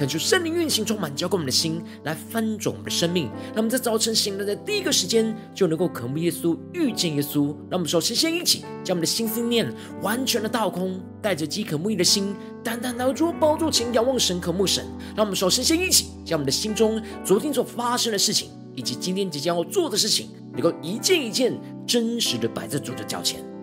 恳求圣灵运行充满，浇灌我们的心，来翻转我们的生命。让我们在早晨醒来的第一个时间，就能够渴慕耶稣，遇见耶稣。让我们首先先一起将我们的心思念完全的倒空，带着饥渴慕义的心，单单来到主宝座前仰望神，渴慕神。让我们首先先一起将我们的心中昨天所发生的事情，以及今天即将要做的事情，能够一件一件真实的摆在主的脚前。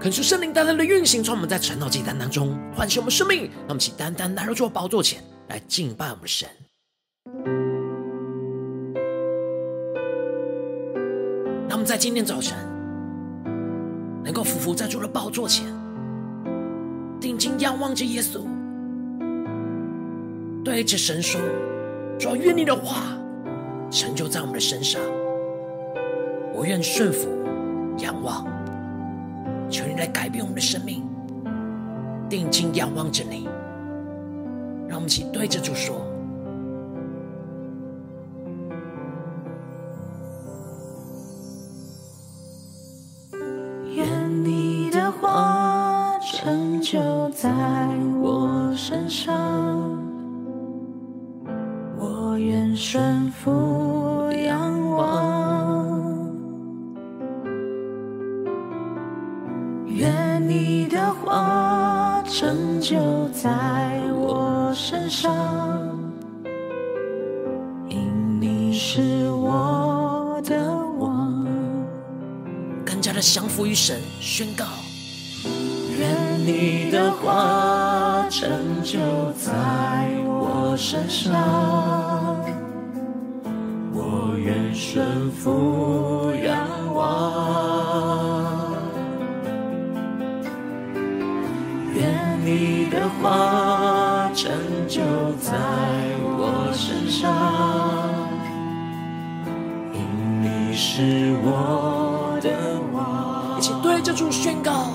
恳求圣灵单单的运行，从我们在晨祷祭坛当中唤醒我们生命，让我们起单单来到主宝座前来敬拜我们神。让我们在今天早晨能够伏伏在主的宝座前，定睛仰望着耶稣，对着神说：“主，愿你的话成就在我们的身上，我愿顺服仰望。”求你来改变我们的生命，定睛仰望着你，让我们一起对着主说：成就在我身上，因你是我的王。更加的降服于神，宣告：愿你的话成就在我身上，我愿顺服是我的王。一起对着主宣告：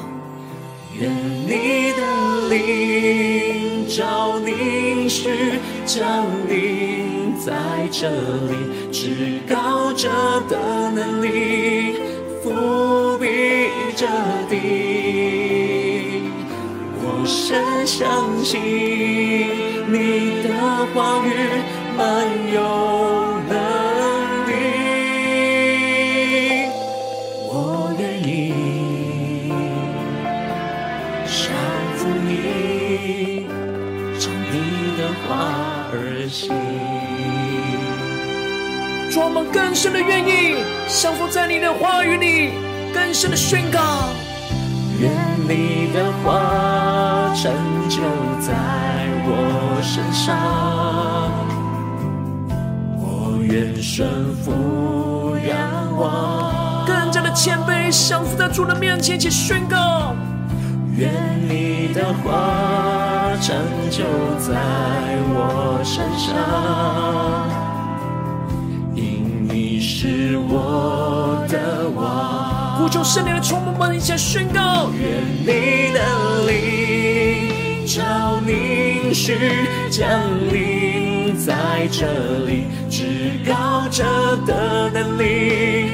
愿你的灵照凝视，降临在这里，至高者的能力覆庇着地。深相信你的话语你的话而行。主，我们更深的愿意降服在你的话语里，更深的宣告。愿你的话成就在我身上，我愿顺服仰望。更加的谦卑，降服在主的面前，去宣告。愿你的话成就在我身上，因你是我的王。呼求圣灵的充满，们一起宣告：愿你的灵照你。应许降临在这里，至高者的能力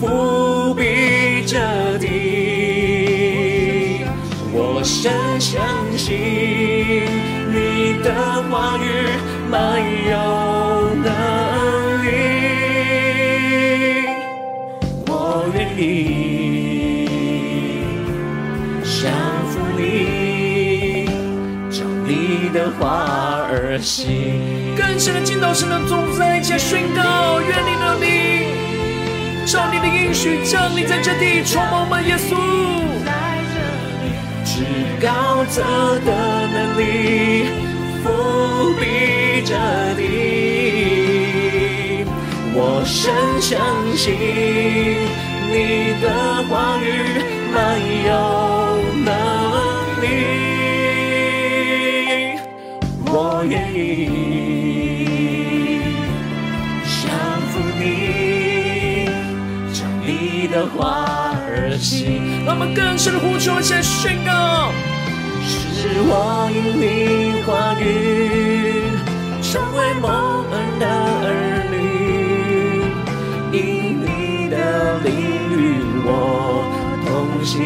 覆庇着地，我深相信你的话语满有能力，我愿意降服你，照你。的话而行，更深的进到神的同在，一起宣告，愿你的灵，照你的应许降临在这地，充满我们耶稣，至高者的能力伏笔着地，我深相信你的话语满有能力。我愿意降服你，将你的话而行。让我们更深的呼求，先宣告：是我因你话语成为蒙恩的儿女，因你的灵与我同行。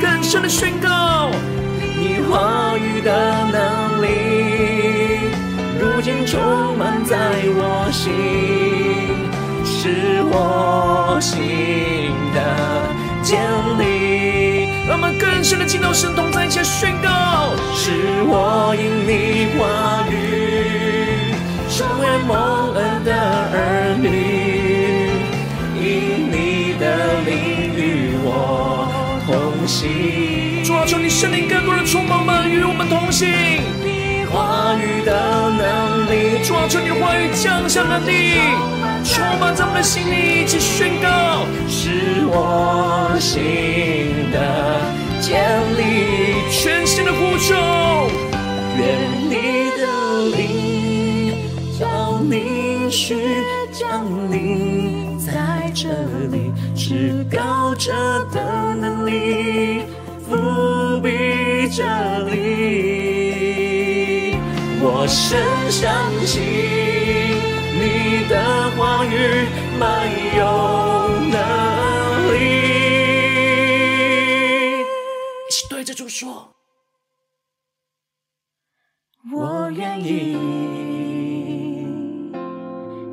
更深的宣告。你话语的能力，如今充满在我心，是我心的坚立。让我们更深的进到神同在前宣告：是我因你话语成为蒙恩的儿女，因你的灵与我同行。主啊，求你圣灵更多的充满们，与我们同行。你话语的能力，主啊，求你话语降下的地，充满在我们的心里，一起宣告，是我心的建立，全新的呼求。愿你的灵降临，去降临在这里，至高者的能力。覆庇这里，我深相信的话语满有能力。一起对着主说：我愿意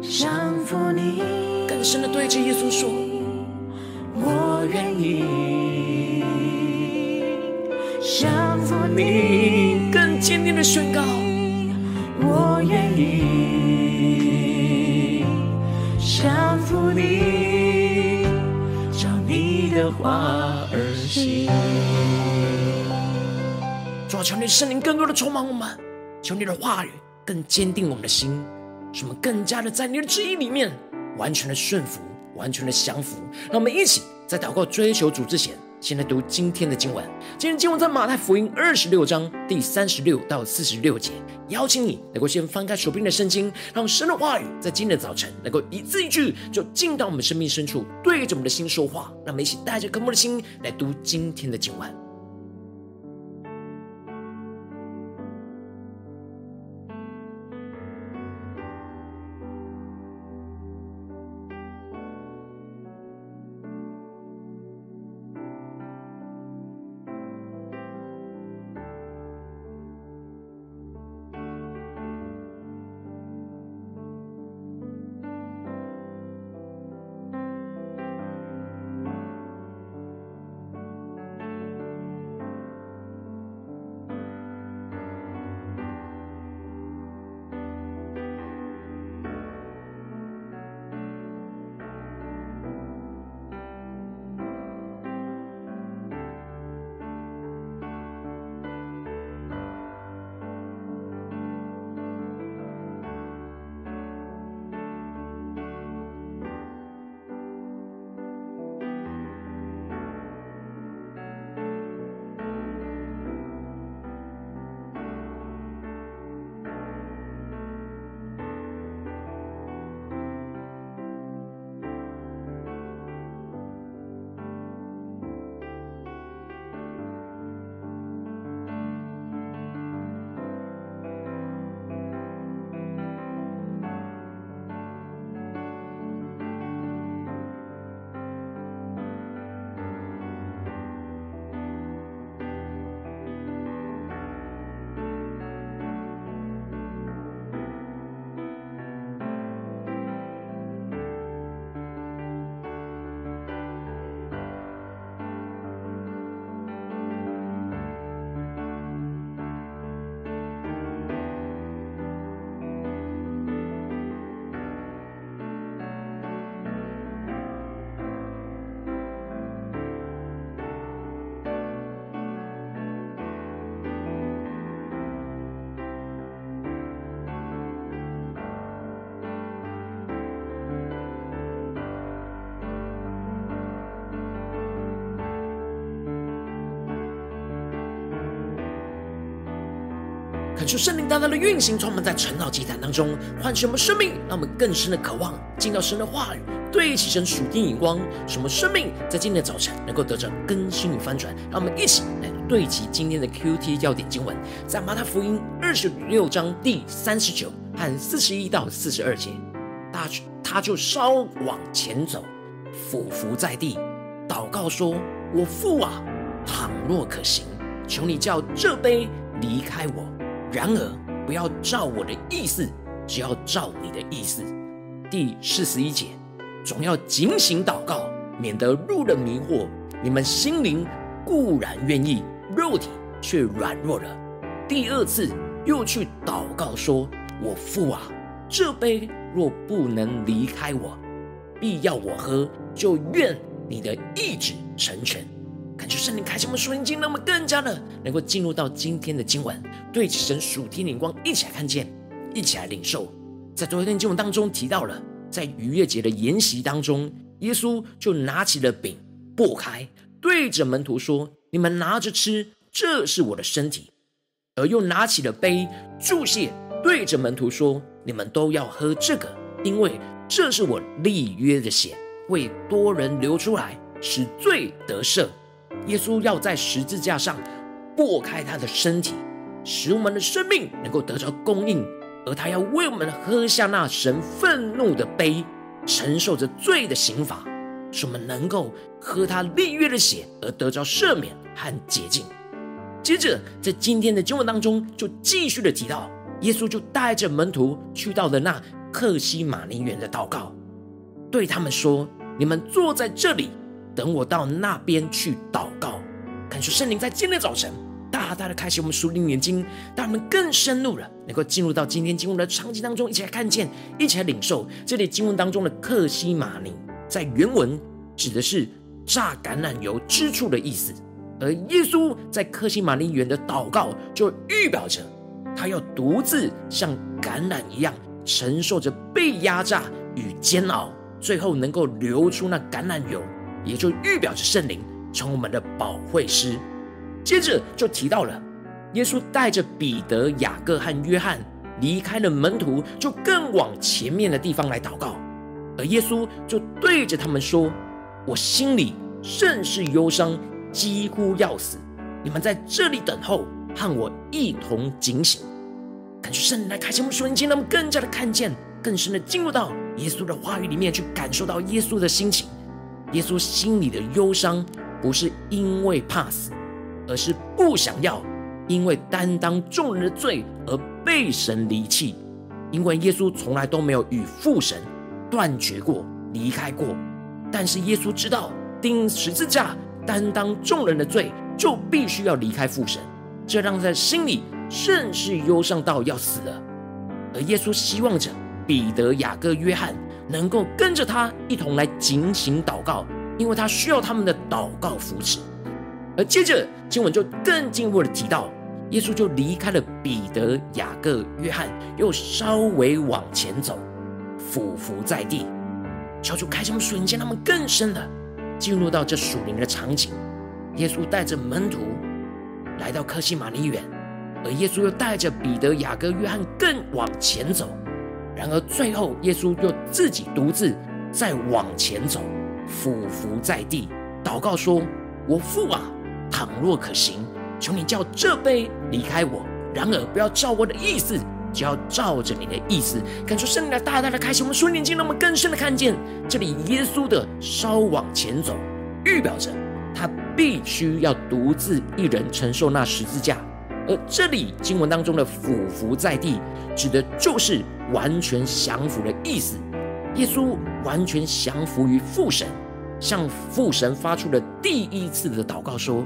降服你。更深的对着耶稣说：我愿意。降服你，更坚定的宣告，我愿意降服你，照你的话而行。主啊，求你圣灵更多的充满我们，求你的话语更坚定我们的心，使我们更加的在你的旨意里面完全的顺服，完全的降服。让我们一起在祷告追求主之前。先来读今天的经文。今天经文在马太福音二十六章第三十六到四十六节。邀请你能够先翻开手边的圣经，让神的话语在今天的早晨能够一字一句就进到我们生命深处，对着我们的心说话。让我们一起带着渴慕的心来读今天的经文。恳求圣灵大大的运行，充满在晨祷祭坛当中，唤醒我们生命，让我们更深的渴望进到神的话语，对齐神属天眼光，使我们生命在今天的早晨能够得着更新与翻转。让我们一起来对齐今天的 QT 要点经文，在马太福音二十六章第三十九和四十一到四十二节，他他就稍往前走，俯伏在地，祷告说：“我父啊，倘若可行，求你叫这杯离开我。”然而，不要照我的意思，只要照你的意思。第四十一节，总要警醒祷告，免得入了迷惑。你们心灵固然愿意，肉体却软弱了。第二次又去祷告说：“我父啊，这杯若不能离开我，必要我喝，就愿你的意志成全。”感谢圣灵开启我们属灵经，让我们更加的能够进入到今天的经文，对起神属天灵光，一起来看见，一起来领受。在昨天经文当中提到了，在逾越节的筵席当中，耶稣就拿起了饼，擘开，对着门徒说：“你们拿着吃，这是我的身体。”而又拿起了杯，祝谢，对着门徒说：“你们都要喝这个，因为这是我立约的血，为多人流出来，使罪得赦。”耶稣要在十字架上擘开他的身体，使我们的生命能够得着供应；而他要为我们喝下那神愤怒的杯，承受着罪的刑罚，使我们能够喝他立约的血，而得着赦免和洁净。接着，在今天的经文当中，就继续的提到，耶稣就带着门徒去到了那克西马林园的祷告，对他们说：“你们坐在这里。”等我到那边去祷告，感谢圣灵在今天早晨大大的开启我们属灵眼睛，让我们更深入了，能够进入到今天经文的场景当中，一起来看见，一起来领受这里经文当中的克西马尼，在原文指的是榨橄榄油之处的意思，而耶稣在克西马尼园的祷告，就预表着他要独自像橄榄一样承受着被压榨与煎熬，最后能够流出那橄榄油。也就预表着圣灵成我们的保惠师。接着就提到了耶稣带着彼得、雅各和约翰离开了门徒，就更往前面的地方来祷告。而耶稣就对着他们说：“我心里甚是忧伤，几乎要死。你们在这里等候，和我一同警醒。”感谢圣灵来开启我们属灵眼睛，让我们更加的看见，更深的进入到耶稣的话语里面，去感受到耶稣的心情。耶稣心里的忧伤，不是因为怕死，而是不想要因为担当众人的罪而被神离弃。因为耶稣从来都没有与父神断绝过、离开过。但是耶稣知道，钉十字架担当众人的罪，就必须要离开父神，这让他心里甚是忧伤到要死了。而耶稣希望着彼得、雅各、约翰。能够跟着他一同来警醒祷告，因为他需要他们的祷告扶持。而接着经文就更进一步的提到，耶稣就离开了彼得、雅各、约翰，又稍微往前走，俯伏在地，求主开什么瞬间，他们更深的进入到这属灵的场景。耶稣带着门徒来到科西马尼园，而耶稣又带着彼得、雅各、约翰更往前走。然而最后，耶稣又自己独自再往前走，俯伏在地，祷告说：“我父啊，倘若可行，求你叫这杯离开我；然而不要照我的意思，只要照着你的意思。”感受圣灵的大大的开启，我们属灵眼睛，让我们更深的看见这里耶稣的稍往前走，预表着他必须要独自一人承受那十字架。而这里经文当中的俯伏在地，指的就是完全降服的意思。耶稣完全降服于父神，向父神发出了第一次的祷告，说：“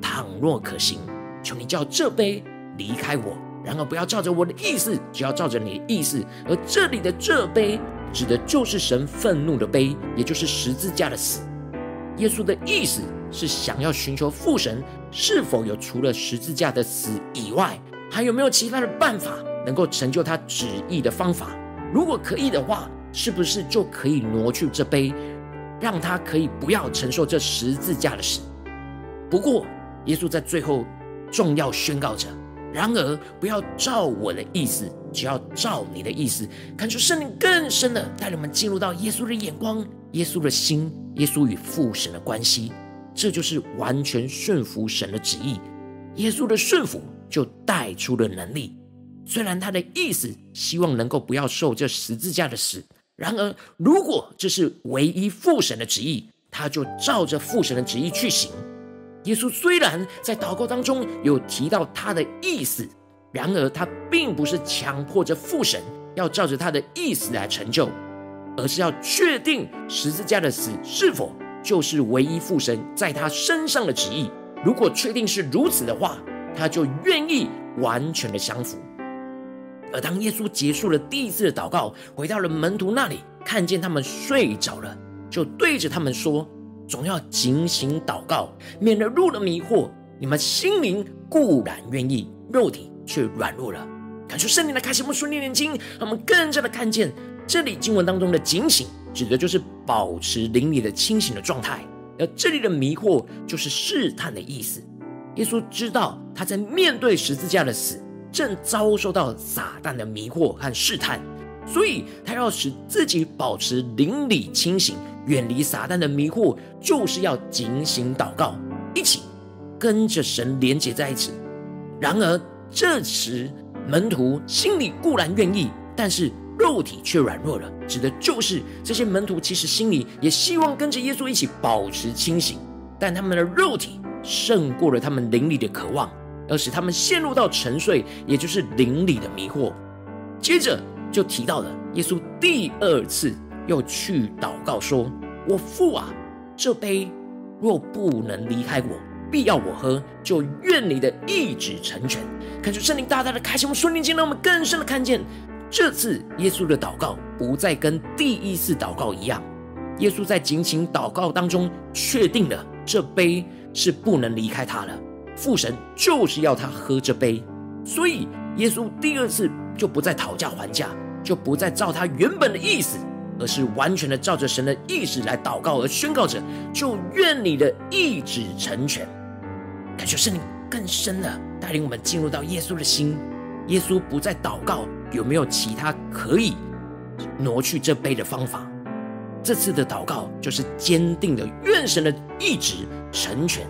倘若可行，求你叫这杯离开我；然而不要照着我的意思，只要照着你的意思。”而这里的这杯，指的就是神愤怒的杯，也就是十字架的死。耶稣的意思是想要寻求父神是否有除了十字架的死以外，还有没有其他的办法能够成就他旨意的方法？如果可以的话，是不是就可以挪去这杯，让他可以不要承受这十字架的死？不过，耶稣在最后重要宣告着：然而不要照我的意思，只要照你的意思。看出圣灵更深的带领我们进入到耶稣的眼光、耶稣的心、耶稣与父神的关系，这就是完全顺服神的旨意。耶稣的顺服就带出了能力。虽然他的意思希望能够不要受这十字架的死，然而如果这是唯一父神的旨意，他就照着父神的旨意去行。耶稣虽然在祷告当中有提到他的意思，然而他并不是强迫着父神要照着他的意思来成就，而是要确定十字架的死是否就是唯一父神在他身上的旨意。如果确定是如此的话，他就愿意完全的降服。而当耶稣结束了第一次的祷告，回到了门徒那里，看见他们睡着了，就对着他们说：“总要警醒祷告，免得入了迷惑。你们心灵固然愿意，肉体却软弱了。”感谢圣灵的开启，我们顺利念经，让我们更加的看见这里经文当中的警醒，指的就是保持灵里的清醒的状态；而这里的迷惑，就是试探的意思。耶稣知道他在面对十字架的死。正遭受到撒旦的迷惑和试探，所以他要使自己保持灵里清醒，远离撒旦的迷惑，就是要警醒祷告，一起跟着神连结在一起。然而这时门徒心里固然愿意，但是肉体却软弱了，指的就是这些门徒其实心里也希望跟着耶稣一起保持清醒，但他们的肉体胜过了他们灵里的渴望。而使他们陷入到沉睡，也就是灵里的迷惑。接着就提到了耶稣第二次又去祷告说：“我父啊，这杯若不能离开我，必要我喝，就愿你的意旨成全。”看出圣灵大大的开启，我们顺灵经，让我们更深的看见，这次耶稣的祷告不再跟第一次祷告一样。耶稣在警醒祷告当中确定了这杯是不能离开他了。父神就是要他喝这杯，所以耶稣第二次就不再讨价还价，就不再照他原本的意思，而是完全的照着神的意志来祷告而宣告着：就愿你的意志成全。感觉圣灵更深的带领我们进入到耶稣的心。耶稣不再祷告有没有其他可以挪去这杯的方法，这次的祷告就是坚定的愿神的意志成全。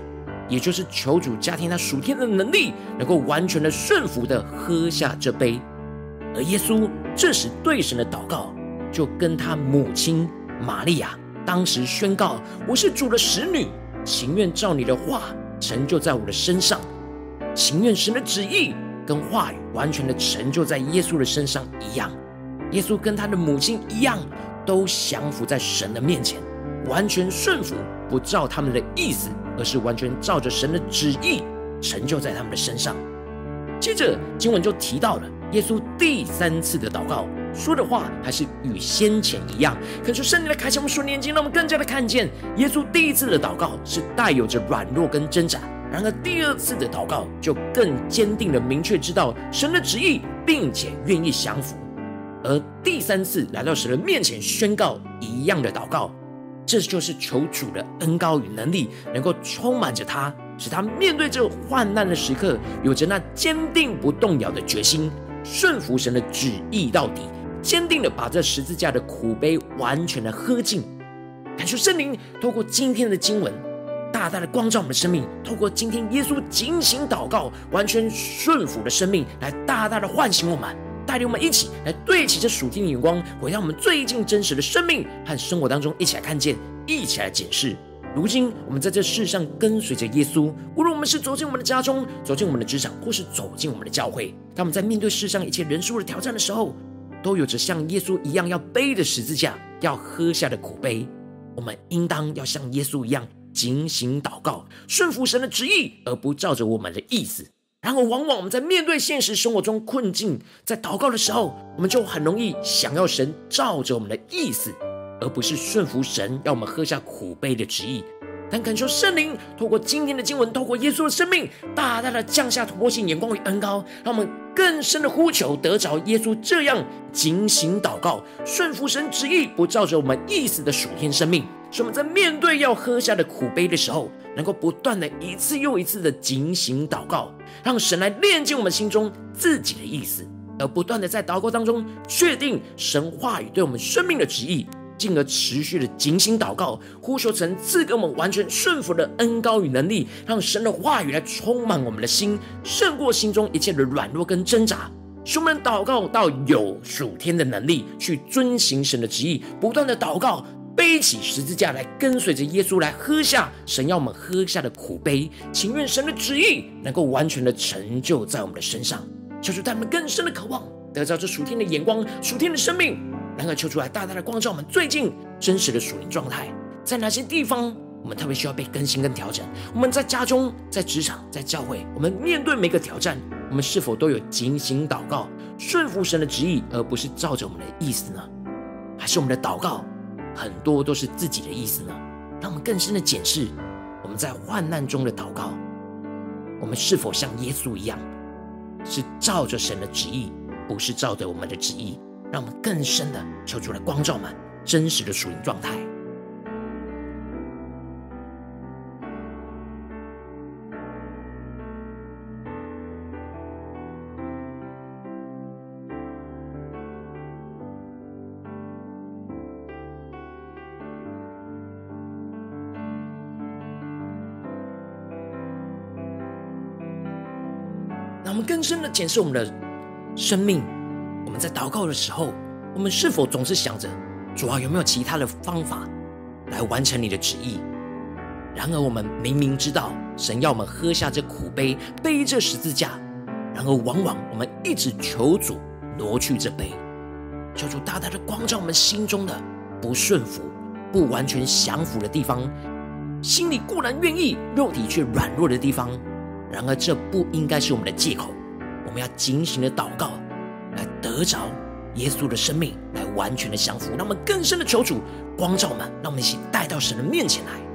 也就是求主加添他属天的能力，能够完全的顺服的喝下这杯。而耶稣这时对神的祷告，就跟他母亲玛利亚当时宣告：“我是主的使女，情愿照你的话成就在我的身上，情愿神的旨意跟话语完全的成就在耶稣的身上一样。”耶稣跟他的母亲一样，都降服在神的面前，完全顺服，不照他们的意思。而是完全照着神的旨意成就在他们的身上。接着经文就提到了耶稣第三次的祷告，说的话还是与先前一样。可是圣灵的开启，我们顺念经，让我们更加的看见耶稣第一次的祷告是带有着软弱跟挣扎，然而第二次的祷告就更坚定的明确知道神的旨意，并且愿意降服。而第三次来到神的面前宣告一样的祷告。这就是求主的恩膏与能力，能够充满着他，使他面对这患难的时刻，有着那坚定不动摇的决心，顺服神的旨意到底，坚定的把这十字架的苦杯完全的喝尽。感谢圣灵透过今天的经文，大大的光照我们的生命；透过今天耶稣警醒祷告，完全顺服的生命，来大大的唤醒我们。带领我们一起来对齐这属天的眼光，回到我们最近真实的生命和生活当中，一起来看见，一起来检视。如今我们在这世上跟随着耶稣，无论我们是走进我们的家中，走进我们的职场，或是走进我们的教会，当我们在面对世上一切人数的挑战的时候，都有着像耶稣一样要背的十字架，要喝下的苦杯。我们应当要像耶稣一样警醒祷告，顺服神的旨意，而不照着我们的意思。然而，往往我们在面对现实生活中困境，在祷告的时候，我们就很容易想要神照着我们的意思，而不是顺服神要我们喝下苦杯的旨意。但感受圣灵透过今天的经文，透过耶稣的生命，大大的降下突破性眼光与恩膏，让我们更深的呼求，得着耶稣这样警醒祷告、顺服神旨意、不照着我们意思的属天生命，使我们在面对要喝下的苦杯的时候，能够不断的一次又一次的警醒祷告，让神来炼净我们心中自己的意思，而不断的在祷告当中确定神话语对我们生命的旨意。进而持续的警醒祷告，呼求神赐给我们完全顺服的恩膏与能力，让神的话语来充满我们的心，胜过心中一切的软弱跟挣扎，使我们祷告到有属天的能力，去遵行神的旨意，不断的祷告，背起十字架来跟随着耶稣来喝下神要我们喝下的苦杯，情愿神的旨意能够完全的成就在我们的身上，求主他们更深的渴望，得到这属天的眼光、属天的生命。然而，求主来大大的光照我们最近真实的属灵状态，在哪些地方我们特别需要被更新跟调整？我们在家中、在职场、在教会，我们面对每个挑战，我们是否都有警醒祷告、顺服神的旨意，而不是照着我们的意思呢？还是我们的祷告很多都是自己的意思呢？让我们更深的检视我们在患难中的祷告，我们是否像耶稣一样，是照着神的旨意，不是照着我们的旨意？让我们更深的求主来光照们真实的属灵状态。让我们更深的检视我们的生命。我们在祷告的时候，我们是否总是想着主啊，有没有其他的方法来完成你的旨意？然而，我们明明知道神要我们喝下这苦杯，背这十字架，然而往往我们一直求主挪去这杯，求主大大的光照我们心中的不顺服、不完全降服的地方，心里固然愿意，肉体却软弱的地方。然而，这不应该是我们的借口，我们要警醒的祷告。来得着耶稣的生命，来完全的降服，让我们更深的求主光照我们，让我们一起带到神的面前来。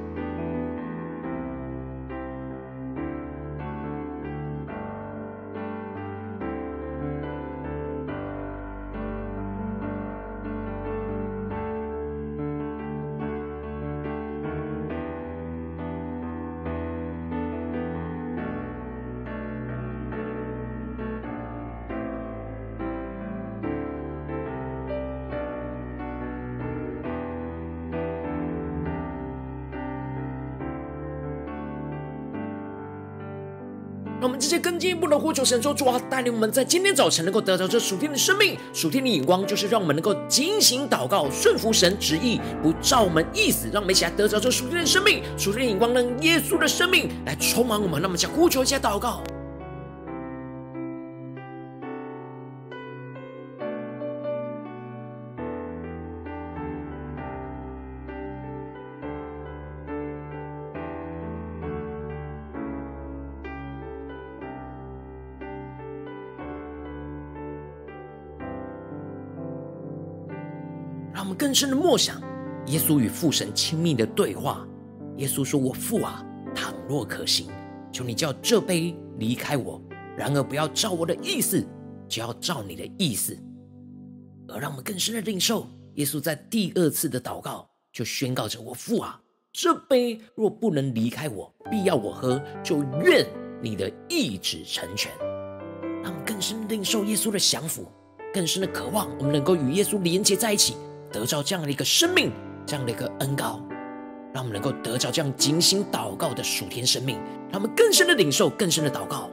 的呼求神说：主啊，带领我们在今天早晨能够得到这属天的生命、属天的眼光，就是让我们能够警醒祷告、顺服神旨意，不照我们意思。让我们一起来得着这属天的生命、属天的眼光，让耶稣的生命来充满我们。让我们一起呼求，一下祷告。让我们更深的默想耶稣与父神亲密的对话。耶稣说：“我父啊，倘若可行，求你叫这杯离开我；然而不要照我的意思，只要照你的意思。”而让我们更深的领受，耶稣在第二次的祷告就宣告着：“我父啊，这杯若不能离开我，必要我喝，就愿你的意志成全。”让我们更深的领受耶稣的降服，更深的渴望，我们能够与耶稣连接在一起。得到这样的一个生命，这样的一个恩膏，让我们能够得到这样精心祷告的属天生命，让我们更深的领受，更深的祷告。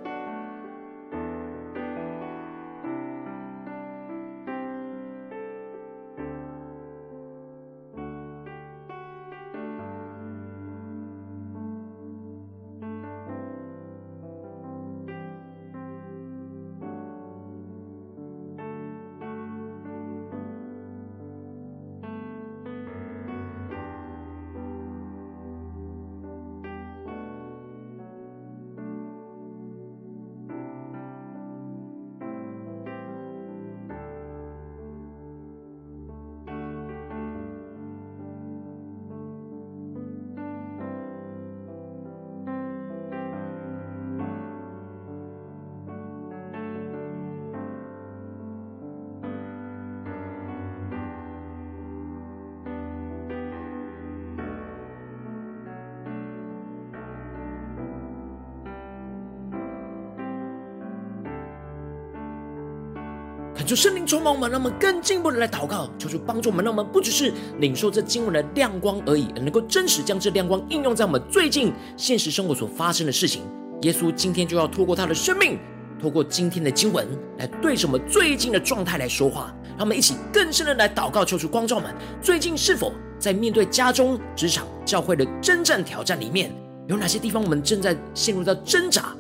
求圣灵充满我们，让我们更进一步的来祷告，求主帮助我们，让我们不只是领受这经文的亮光而已，能够真实将这亮光应用在我们最近现实生活所发生的事情。耶稣今天就要透过他的生命，透过今天的经文，来对着我们最近的状态来说话。让我们一起更深的来祷告，求主光照们，最近是否在面对家中、职场、教会的征战挑战里面，有哪些地方我们正在陷入到挣扎？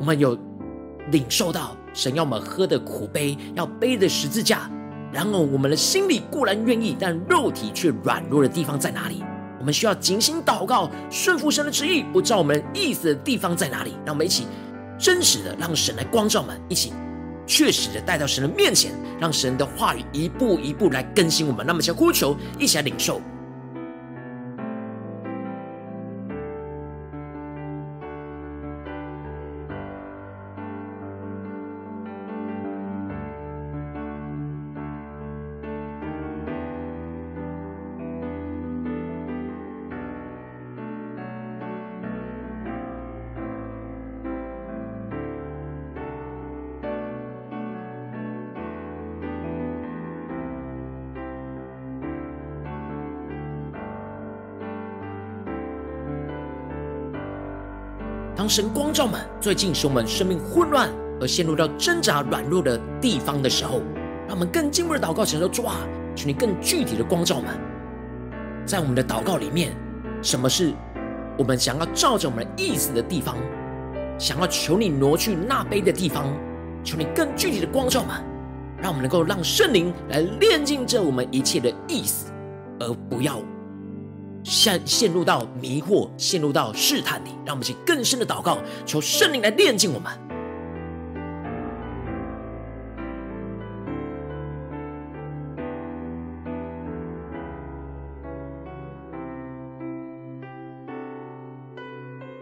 我们有领受到神要我们喝的苦杯，要背的十字架。然而，我们的心里固然愿意，但肉体却软弱的地方在哪里？我们需要警醒祷告，顺服神的旨意，不照我们意思的地方在哪里？让我们一起真实的让神来光照我们，一起确实的带到神的面前，让神的话语一步一步来更新我们。那么，先呼求，一起来领受。当神光照们，最近使我们生命混乱而陷入到挣扎软弱的地方的时候，让我们更进一步的祷告，求说主啊，求你更具体的光照们，在我们的祷告里面，什么是我们想要照着我们意思的地方，想要求你挪去那杯的地方，求你更具体的光照们，让我们能够让圣灵来炼净这我们一切的意思，而不要。陷陷入到迷惑，陷入到试探里，让我们去更深的祷告，求圣灵来炼净我们。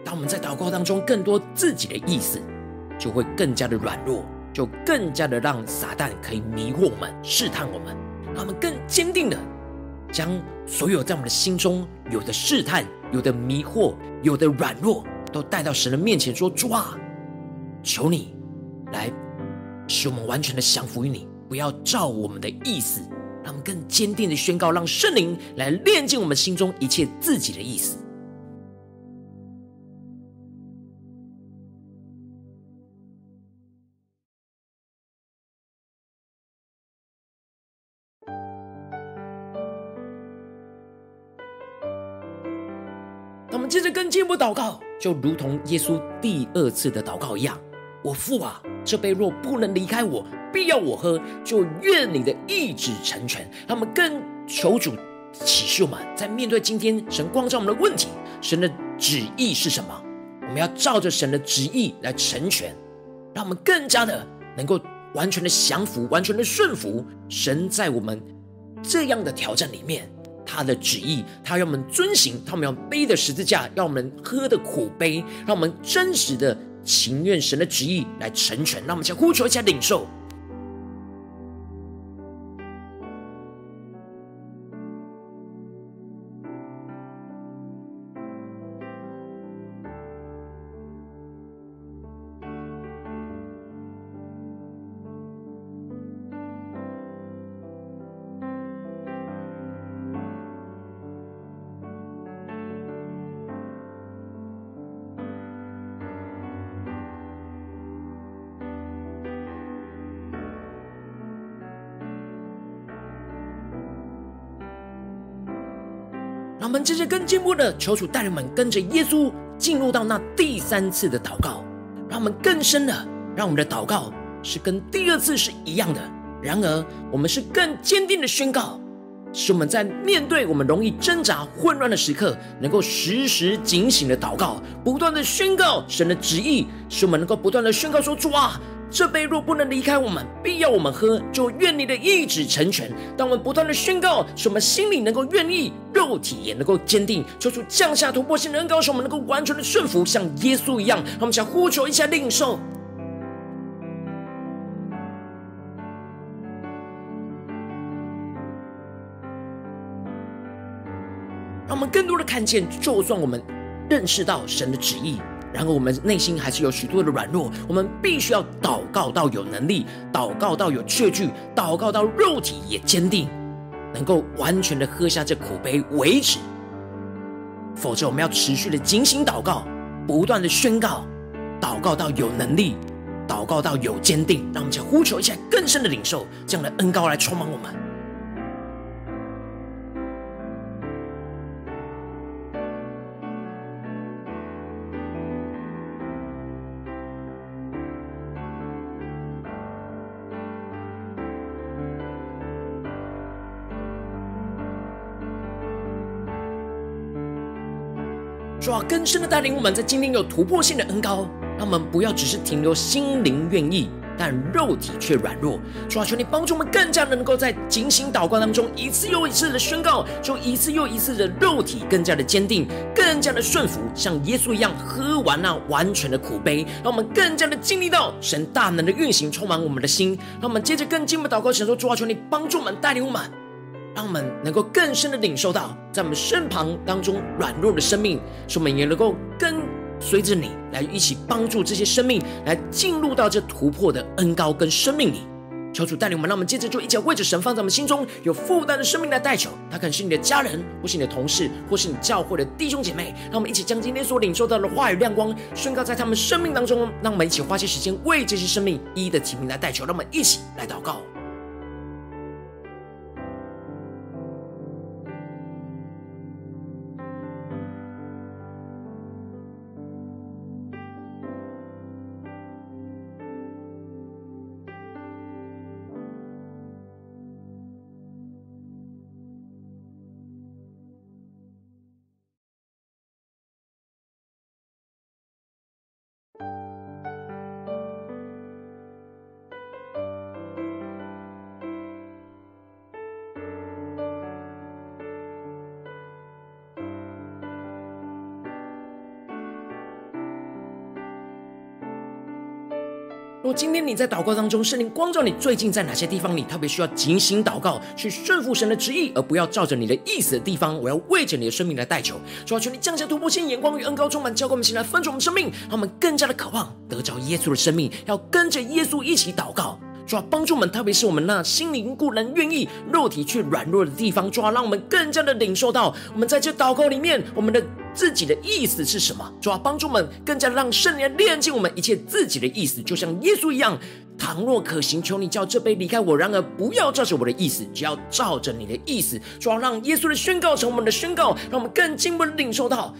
当我们在祷告当中更多自己的意思，就会更加的软弱，就更加的让撒旦可以迷惑我们、试探我们，让我们更坚定的。将所有在我们的心中有的试探、有的迷惑、有的软弱，都带到神的面前，说：“主啊，求你来使我们完全的降服于你，不要照我们的意思，让我们更坚定的宣告，让圣灵来炼净我们心中一切自己的意思。”我祷告，就如同耶稣第二次的祷告一样：“我父啊，这杯若不能离开我，必要我喝，就愿你的意志成全。”他们更求主启示我们，在面对今天神光照我们的问题，神的旨意是什么？我们要照着神的旨意来成全，让我们更加的能够完全的降服，完全的顺服神在我们这样的挑战里面。他的旨意，他要我们遵行，他们要背的十字架，要我们喝的苦杯，让我们真实的情愿神的旨意来成全。让我们先呼求一下领受。我们接着更进步的求主带领我们跟着耶稣进入到那第三次的祷告，让我们更深的，让我们的祷告是跟第二次是一样的。然而，我们是更坚定的宣告，使我们在面对我们容易挣扎、混乱的时刻，能够时时警醒的祷告，不断的宣告神的旨意，使我们能够不断的宣告说：主啊。这杯若不能离开我们，必要我们喝，就愿你的意志成全。当我们不断的宣告，使我们心里能够愿意，肉体也能够坚定，求主降下突破性的恩膏，使我们能够完全的顺服，像耶稣一样。让我们想呼求一下领受，让我们更多的看见，就算我们认识到神的旨意。然而我们内心还是有许多的软弱，我们必须要祷告到有能力，祷告到有确据，祷告到肉体也坚定，能够完全的喝下这苦杯为止。否则，我们要持续的警醒祷告，不断的宣告，祷告到有能力，祷告到有坚定，让我们再呼求一下更深的领受这样的恩膏来充满我们。更深的带领我们，在今天有突破性的恩膏，让我们不要只是停留心灵愿意，但肉体却软弱。主啊，求你帮助我们，更加能够在警醒祷告当中，一次又一次的宣告，就一次又一次的肉体更加的坚定，更加的顺服，像耶稣一样喝完那完全的苦杯，让我们更加的经历到神大能的运行，充满我们的心。让我们接着更进一步祷告，神说：主啊，求你帮助我们，带领我们。让我们能够更深的领受到，在我们身旁当中软弱的生命，使我们也能够跟随着你来一起帮助这些生命，来进入到这突破的恩膏跟生命里。求主带领我们，让我们接着就一起为着神放在我们心中有负担的生命来代求。他可能是你的家人，或是你的同事，或是你教会的弟兄姐妹。让我们一起将今天所领受到的话语亮光宣告在他们生命当中。让我们一起花些时间为这些生命一一的提名来代求。让我们一起来祷告。若今天你在祷告当中，圣灵光照你，最近在哪些地方你特别需要警醒祷告，去顺服神的旨意，而不要照着你的意思的地方，我要为着你的生命来代求。主啊，求你降下突破性眼光与恩膏，充满教灌我们，起来分盛我们生命，让我们更加的渴望得着耶稣的生命，要跟着耶稣一起祷告。主啊，帮助我们，特别是我们那心灵固然愿意，肉体却软弱的地方，主啊，让我们更加的领受到，我们在这祷告里面，我们的。自己的意思是什么？主要帮助我们更加让圣灵炼净我们一切自己的意思，就像耶稣一样。倘若可行，求你叫这杯离开我；然而不要照着我的意思，只要照着你的意思。主要让耶稣的宣告成我们的宣告，让我们更进一步领受到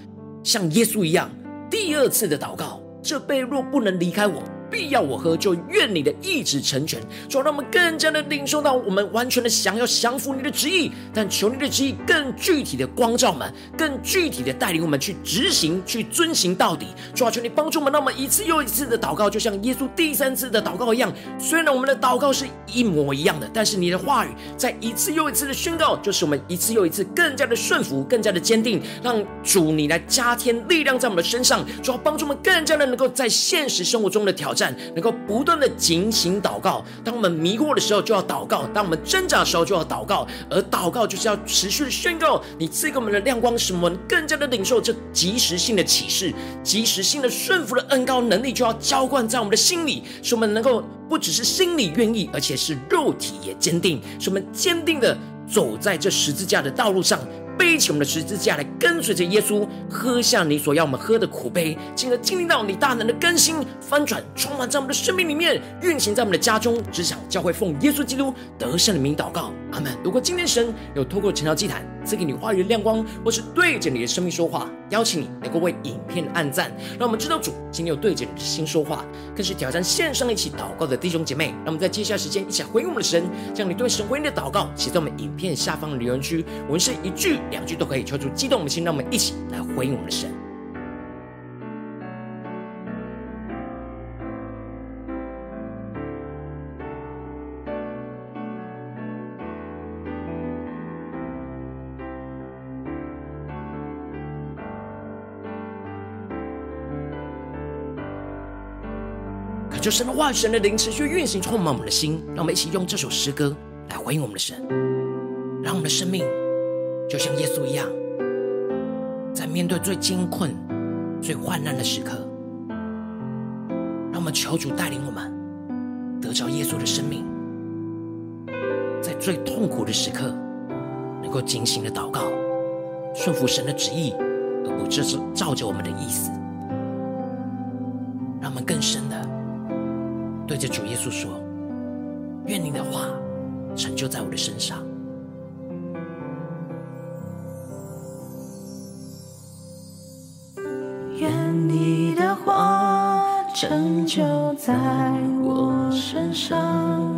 像耶稣一样第二次的祷告：这杯若不能离开我。必要我喝，就愿你的意志成全。主，让我们更加的领受到，我们完全的想要降服你的旨意，但求你的旨意更具体的光照我们，更具体的带领我们去执行、去遵行到底。主啊，求你帮助我们，让我们一次又一次的祷告，就像耶稣第三次的祷告一样。虽然我们的祷告是一模一样的，但是你的话语在一次又一次的宣告，就是我们一次又一次更加的顺服、更加的坚定，让主你来加添力量在我们的身上。主要，帮助我们更加的能够在现实生活中的挑战。能够不断的警醒祷告，当我们迷惑的时候就要祷告，当我们挣扎的时候就要祷告，而祷告就是要持续的宣告你赐给我们的亮光，使我们更加的领受这即时性的启示，即时性的顺服的恩膏能力，就要浇灌在我们的心里，使我们能够不只是心里愿意，而且是肉体也坚定，使我们坚定的走在这十字架的道路上。背起我们的十字架来跟随着耶稣，喝下你所要我们喝的苦杯，进而经历到你大能的更新翻转，充满在我们的生命里面，运行在我们的家中、职场、教会，奉耶稣基督得胜的名祷告，阿门。如果今天神有透过陈桥祭坛赐给你话语的亮光，或是对着你的生命说话，邀请你能够为影片按赞，让我们知道主今天又对着你的心说话，更是挑战线上一起祷告的弟兄姐妹。让我们在接下来时间一起来回应我们的神，将你对神回应的祷告写在我们影片下方的留言区，我们是一句。两句都可以敲出激动的心，让我们一起来回应我们的神。就神的话语、神的灵持续运行，充满我们的心，让我们一起用这首诗歌来回应我们的神，让我们的生命。就像耶稣一样，在面对最艰困、最患难的时刻，让我们求主带领我们得着耶稣的生命，在最痛苦的时刻，能够警醒的祷告，顺服神的旨意，而不只是照着我们的意思。让我们更深的对着主耶稣说：“愿你的话成就在我的身上。”愿你的话成就在我身上，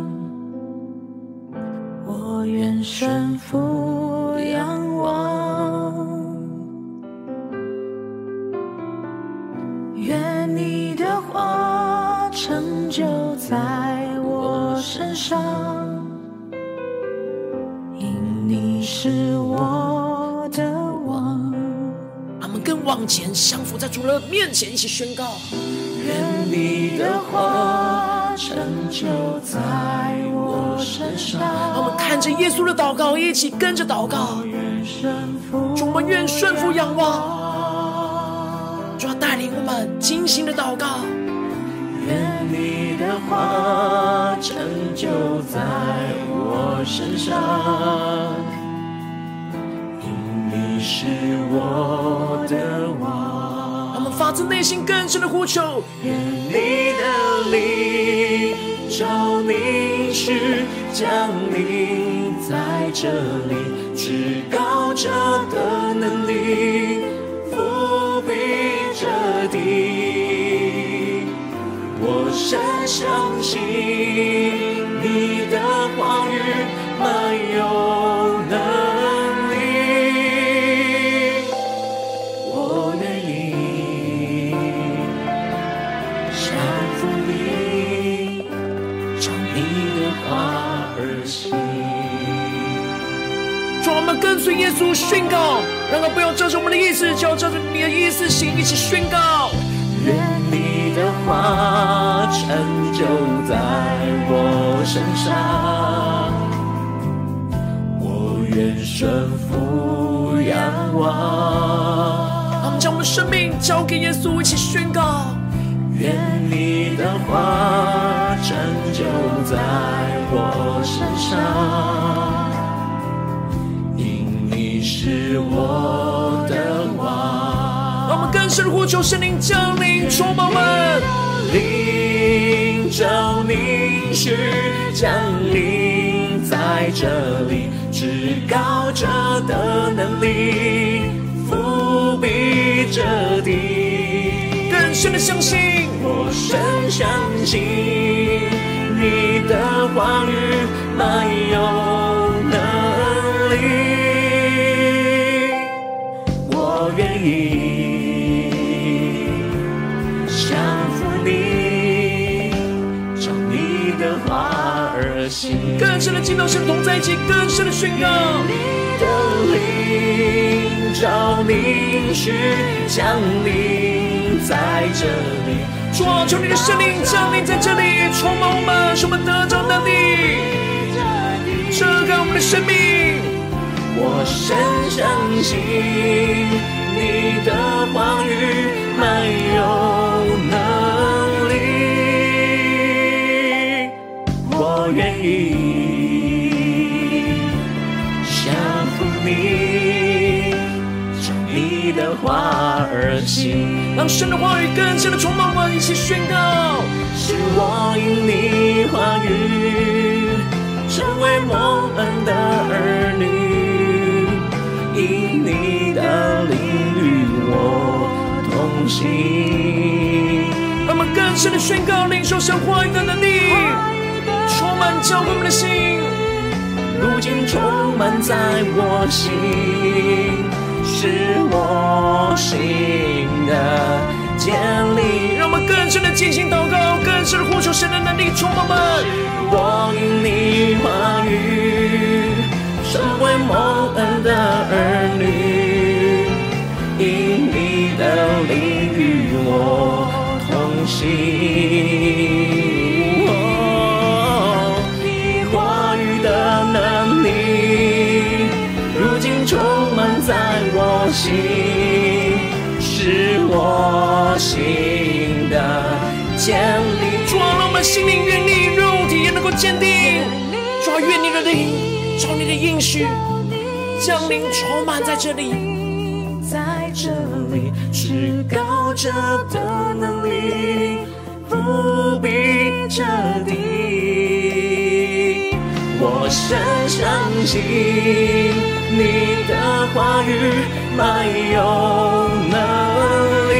前，一起宣告：愿你的话成就在我身上。让我们看着耶稣的祷告，一起跟着祷告。主，我们愿顺服仰望。主要带领我们精心的祷告。愿你的话成就在我身上。因你是我的王，发自内心更深的呼求。愿你的灵照凝视，降临在这里，至高者的能力覆庇着地。我深相信你耶稣宣告，让他不要照着我们的意思，就要照着你的意思行。一起宣告：愿你的话成就在我身上，我愿顺服仰望。我们将我们的生命交给耶稣，一起宣告：愿你的话成就在我身上。是我的王，让我们更深的呼求圣灵降临，充满我们。灵照凝视，降临在这里，至高者的能力覆庇着地。更深的相信，我深相信你的话语满有你降服你，照你的话而行。更深的敬拜，神同在一起，更深的宣告。你的灵照你去，降临在这里。主啊，求你的圣灵降临在这里，充满我们，使我们得着能力，遮盖我们的生命。我深相信。你的话语满有能力，我愿意降服你，照你的话而行。让神的话语更深的充满我，一起宣告：是我因你话语成为蒙恩的儿女，因你的让我们更深的宣告，领受神话语的能力，充满教会我们的心，如今充满在我心，是我心的建立。让我们更深的进行祷告，更深的呼求神的能力，充满我们。我因你话语，成为蒙恩的儿女，因你的灵。我同行，你话语的能力，如今充满在我心，是我心的建立。主啊，让我们心灵愿意，肉体也能够坚定。主啊，愿你的灵，照你的应许，降临充满在这里，这里，至高者的能力，覆庇着地。我深相信你的话语满有能力。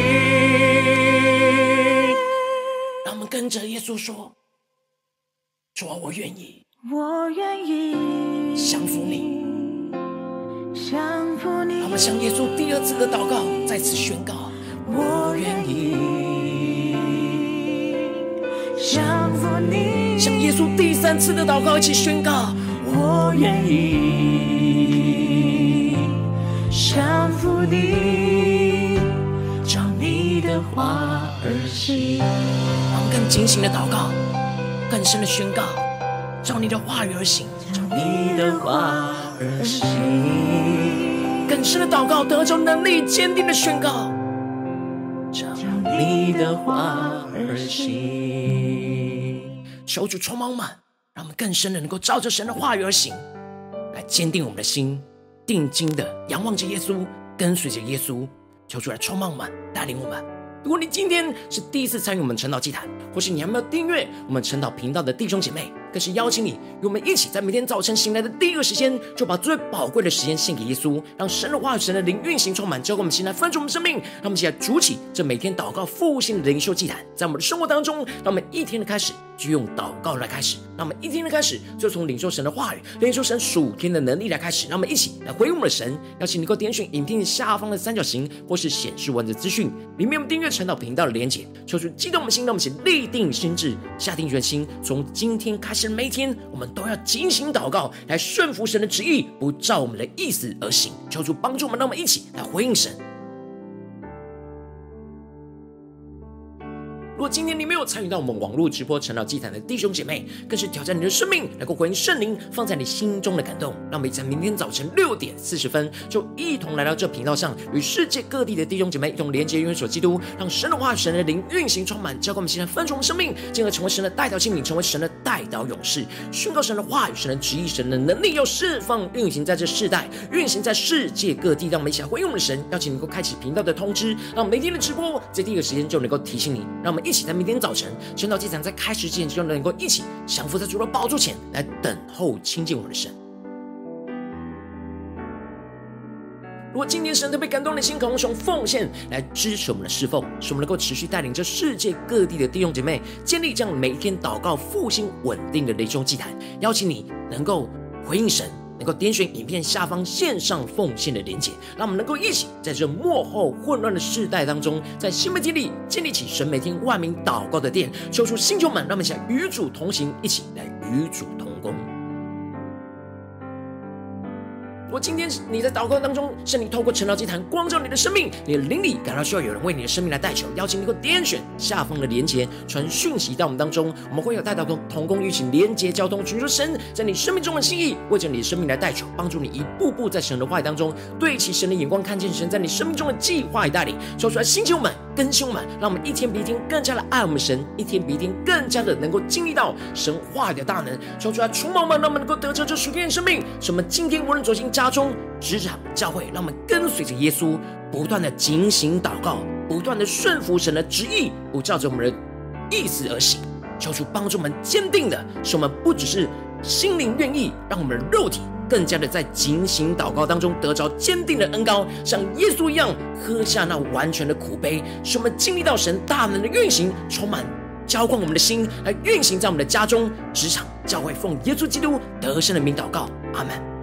让我们跟着耶稣说：“主啊，我愿意。”我愿意降服你，你。我们向耶稣第二次的祷告，再次宣告：我愿意降服你。向耶稣第三次的祷告，一起宣告：我愿意降服你，照你的话而行。我们更警醒的祷告，更深的宣告。照你的话语而行，照你的话而行，更深的祷告，得着能力，坚定的宣告，照你的话而行。求主充满我们，让我们更深的能够照着神的话语而行，来坚定我们的心，定睛的仰望着耶稣，跟随着耶稣。求主来充满我们，带领我们。如果你今天是第一次参与我们晨祷祭坛，或是你还没有订阅我们晨祷频道的弟兄姐妹，更是邀请你与我们一起，在每天早晨醒来的第一个时间，就把最宝贵的时间献给耶稣，让神的话语、神的灵运行充满，交给我们心来分出我们生命。让我们一起来筑起这每天祷告复兴的灵修祭坛，在我们的生活当中，让我们一天的开始就用祷告来开始，让我们一天的开始就从领受神的话语、领受神属天的能力来开始。让我们一起来回应我们的神。邀请你能够点选影片下方的三角形，或是显示文字资讯里面我们订阅晨祷频道的连结，求主激动我们的心，让我们一起立定心志，下定决心，从今天开始神每天，我们。都要进行祷告，来顺服神的旨意，不照我们的意思而行。求主帮助我们，让我们一起来回应神。如果今天你没有参与到我们网络直播晨祷祭坛的弟兄姐妹，更是挑战你的生命，能够回应圣灵放在你心中的感动。让我们在明天早晨六点四十分，就一同来到这频道上，与世界各地的弟兄姐妹一同连接、元首基督，让神的话语、神的灵运行充满，交给我们现在分盛我们生命，进而成为神的代祷器皿，成为神的代祷勇士，宣告神的话语、神的旨意、神的能力，要释放运行在这世代，运行在世界各地。让我们一起回应我们的神，邀请能够开启频道的通知，让每天的直播在第一个时间就能够提醒你，让我们。一起在明天早晨，晨祷祭坛在开始之前，就能够一起降服在主的宝座前来等候亲近我们的神。如果今天神特别感动的心，可以用奉献来支持我们的侍奉，使我们能够持续带领着世界各地的弟兄姐妹建立这样每一天祷告复兴稳定的灵修祭坛。邀请你能够回应神。能够点选影片下方线上奉献的连结，让我们能够一起在这幕后混乱的世代当中，在新媒体里建立起神美天万名祷告的殿，求出星球们，让我们想与主同行，一起来与主同我。今天你在祷告当中，圣灵透过晨祷祭坛光照你的生命，你的灵里感到需要有人为你的生命来代求，邀请你给我点选下方的连结，传讯息到我们当中，我们会有代祷同工一起连结交通，寻求神在你生命中的心意，为着你的生命来代求，帮助你一步步在神的话语当中对齐神的眼光，看见神在你生命中的计划与带领，说出来星球们。更新我们，让我们一天比一天更加的爱我们神，一天比一天更加的能够经历到神话语的大能，求出来除毛们，让我们能够得着这属天的生命。使我们今天无论走进家中、职场、教会，让我们跟随着耶稣，不断的警醒祷告，不断的顺服神的旨意，不照着我们的意思而行。求主帮助我们坚定的，使我们不只是心灵愿意，让我们肉体。更加的在警醒祷告当中得着坚定的恩膏，像耶稣一样喝下那完全的苦杯，使我们经历到神大能的运行，充满浇灌我们的心，来运行在我们的家中、职场、教会，奉耶稣基督得胜的名祷告，阿门。